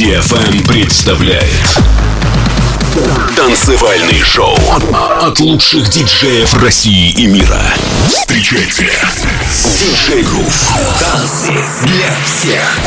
DFM представляет Танцевальный шоу от лучших диджеев России и мира. Встречайте Диджей Грув. Танцы для всех.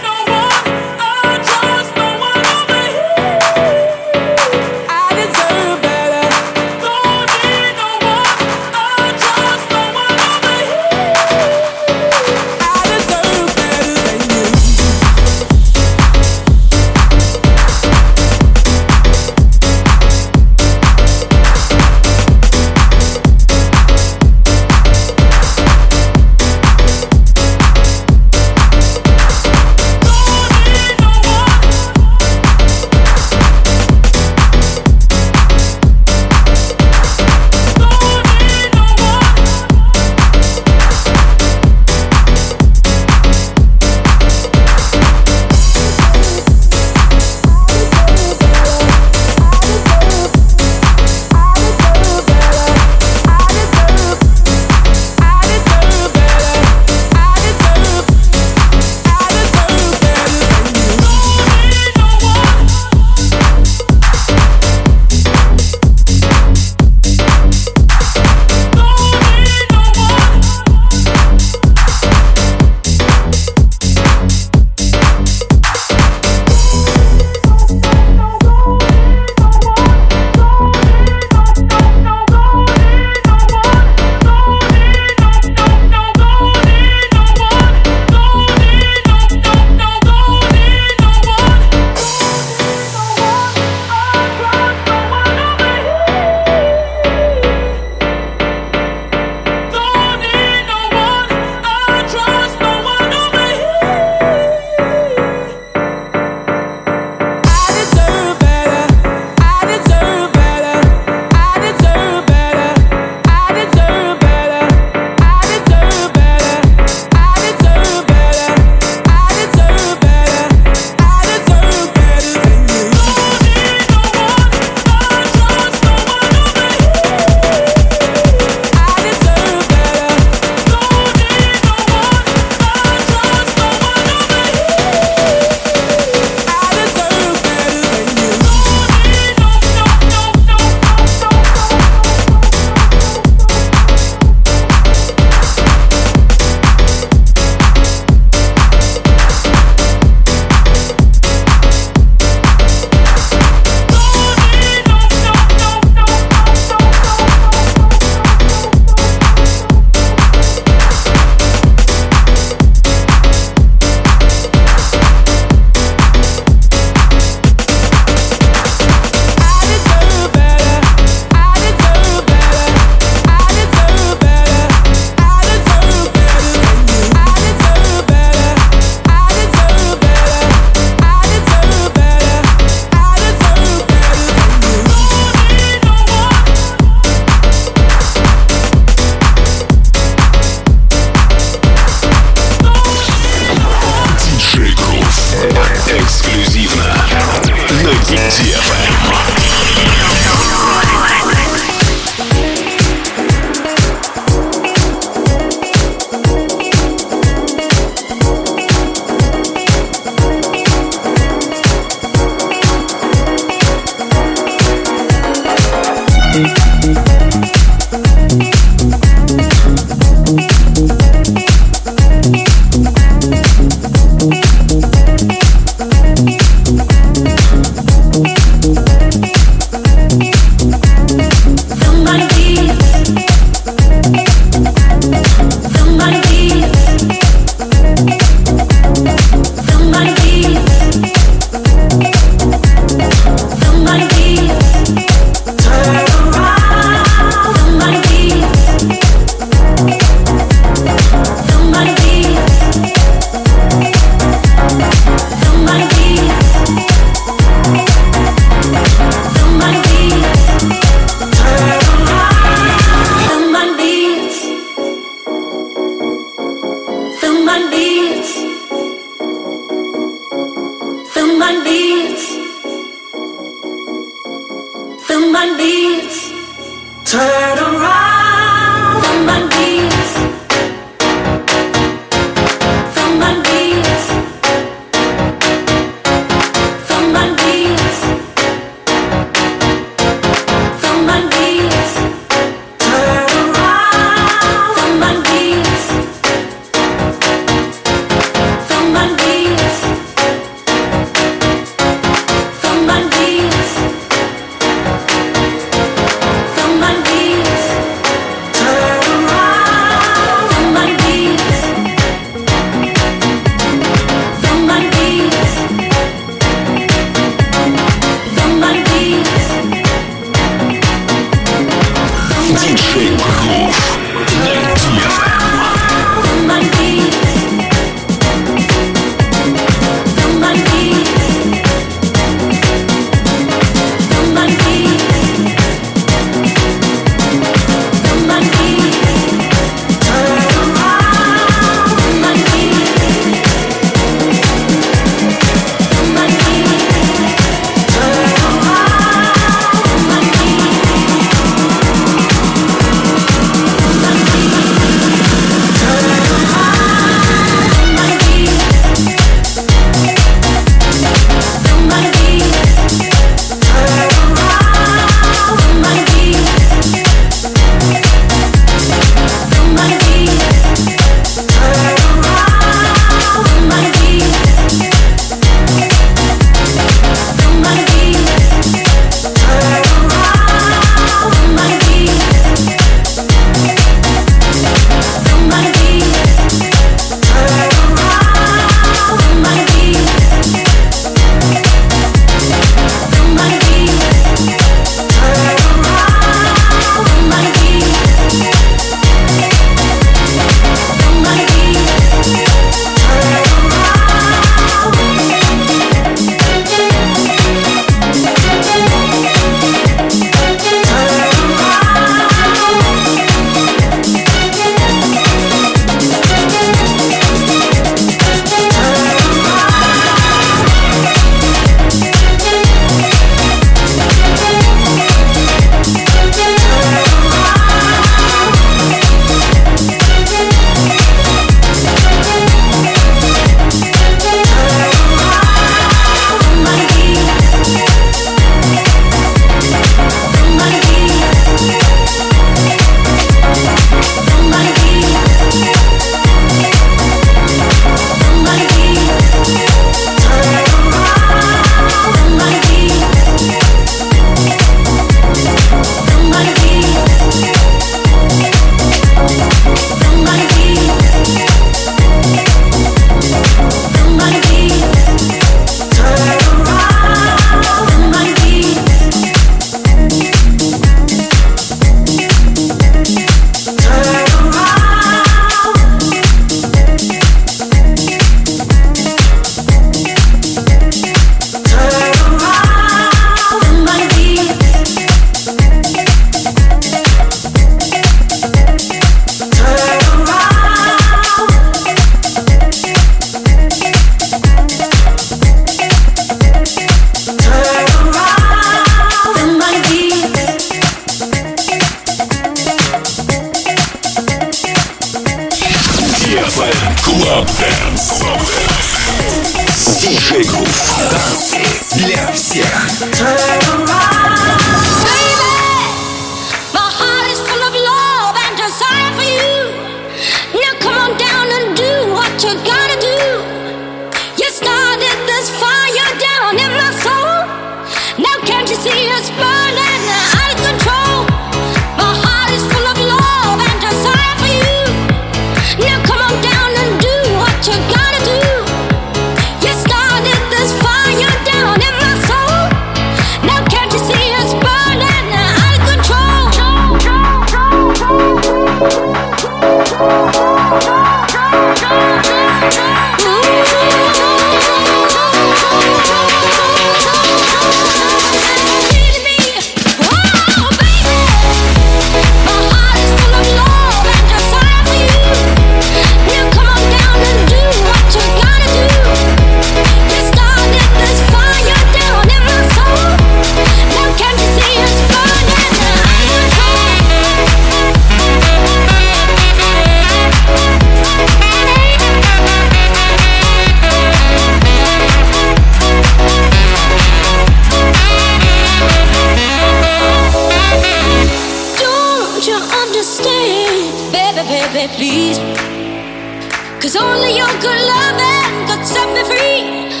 Cause only your good loving could set me free.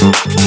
Yeah, yeah.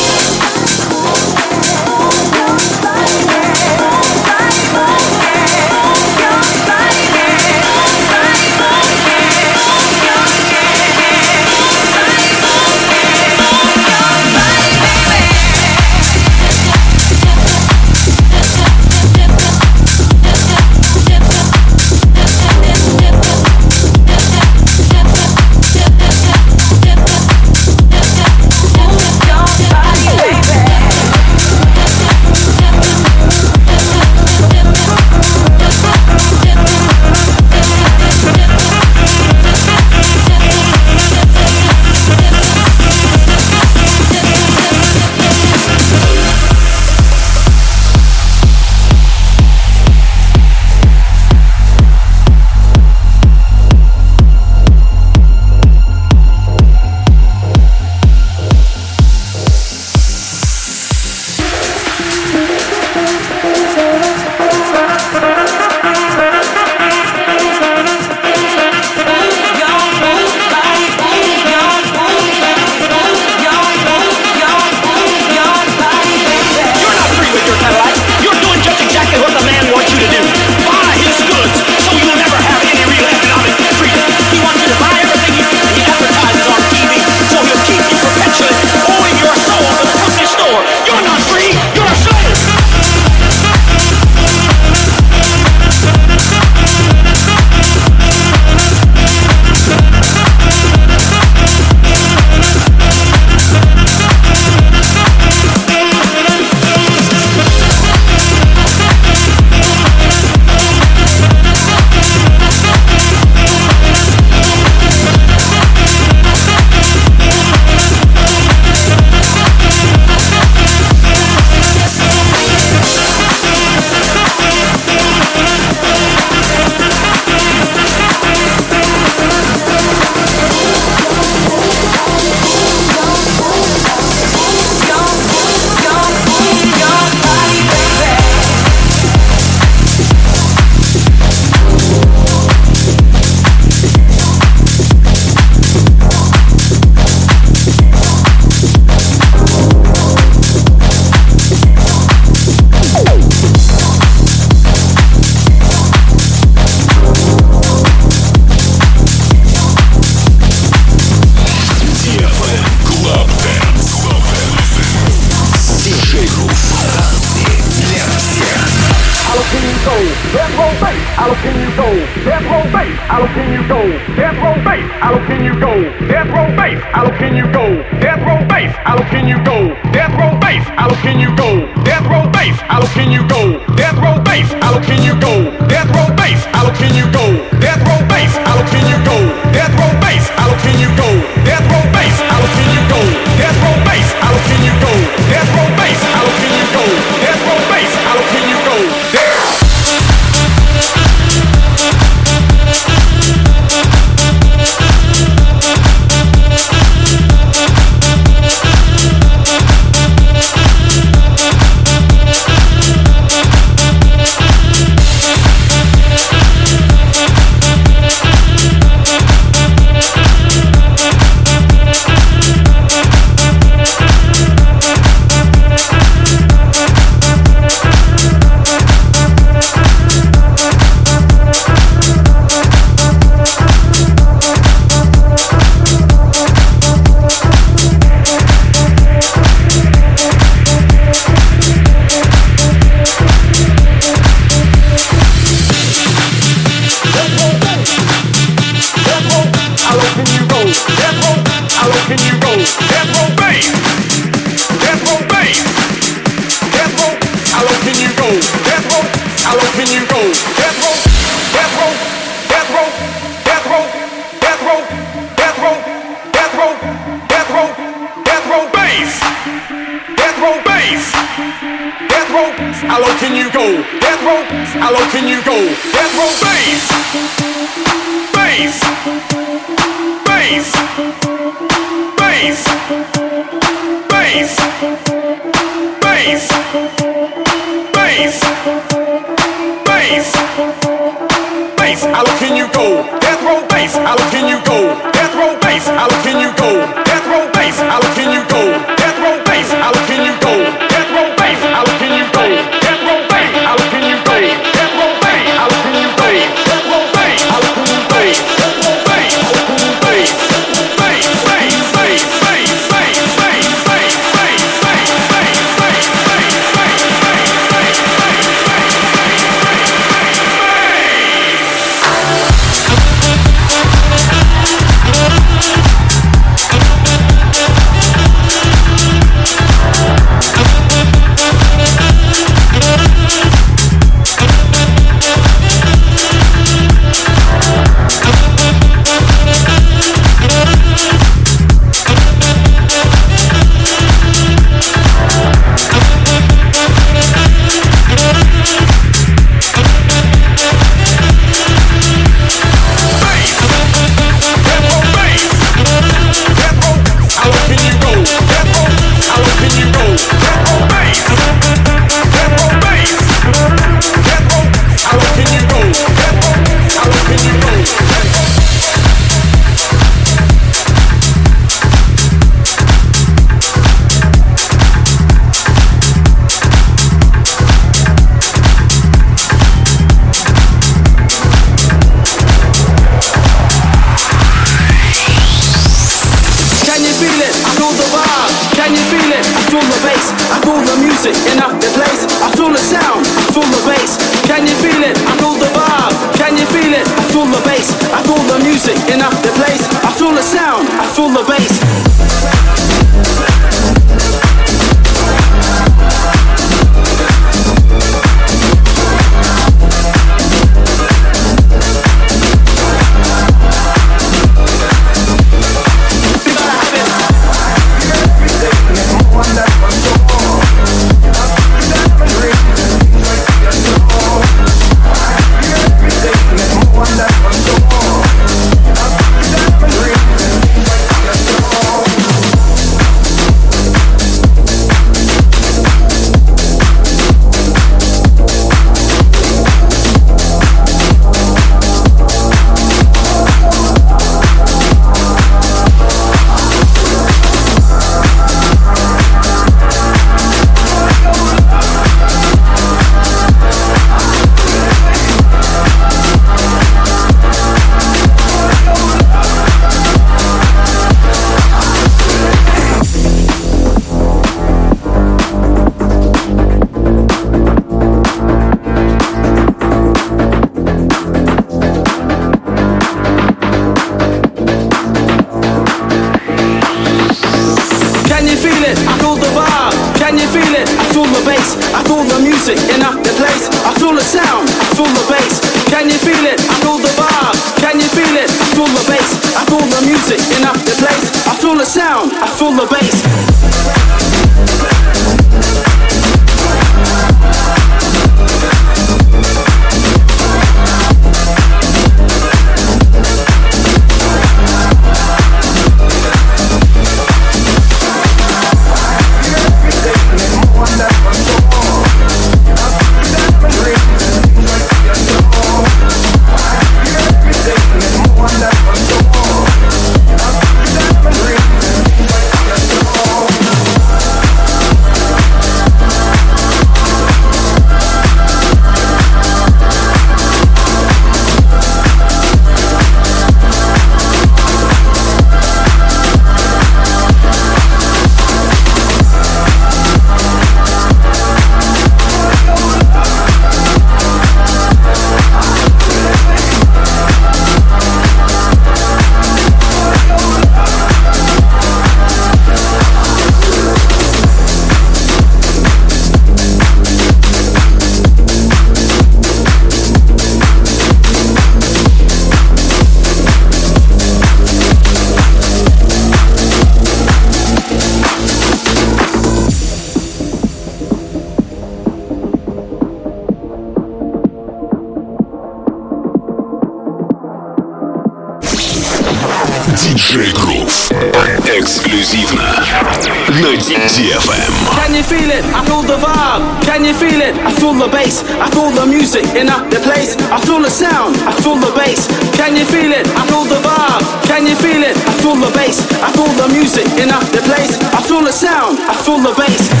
Music in the place. I feel the sound. I feel the bass. Can you feel it? I feel the vibe. Can you feel it? I feel the bass. I feel the music in the place. I feel the sound. I feel the bass.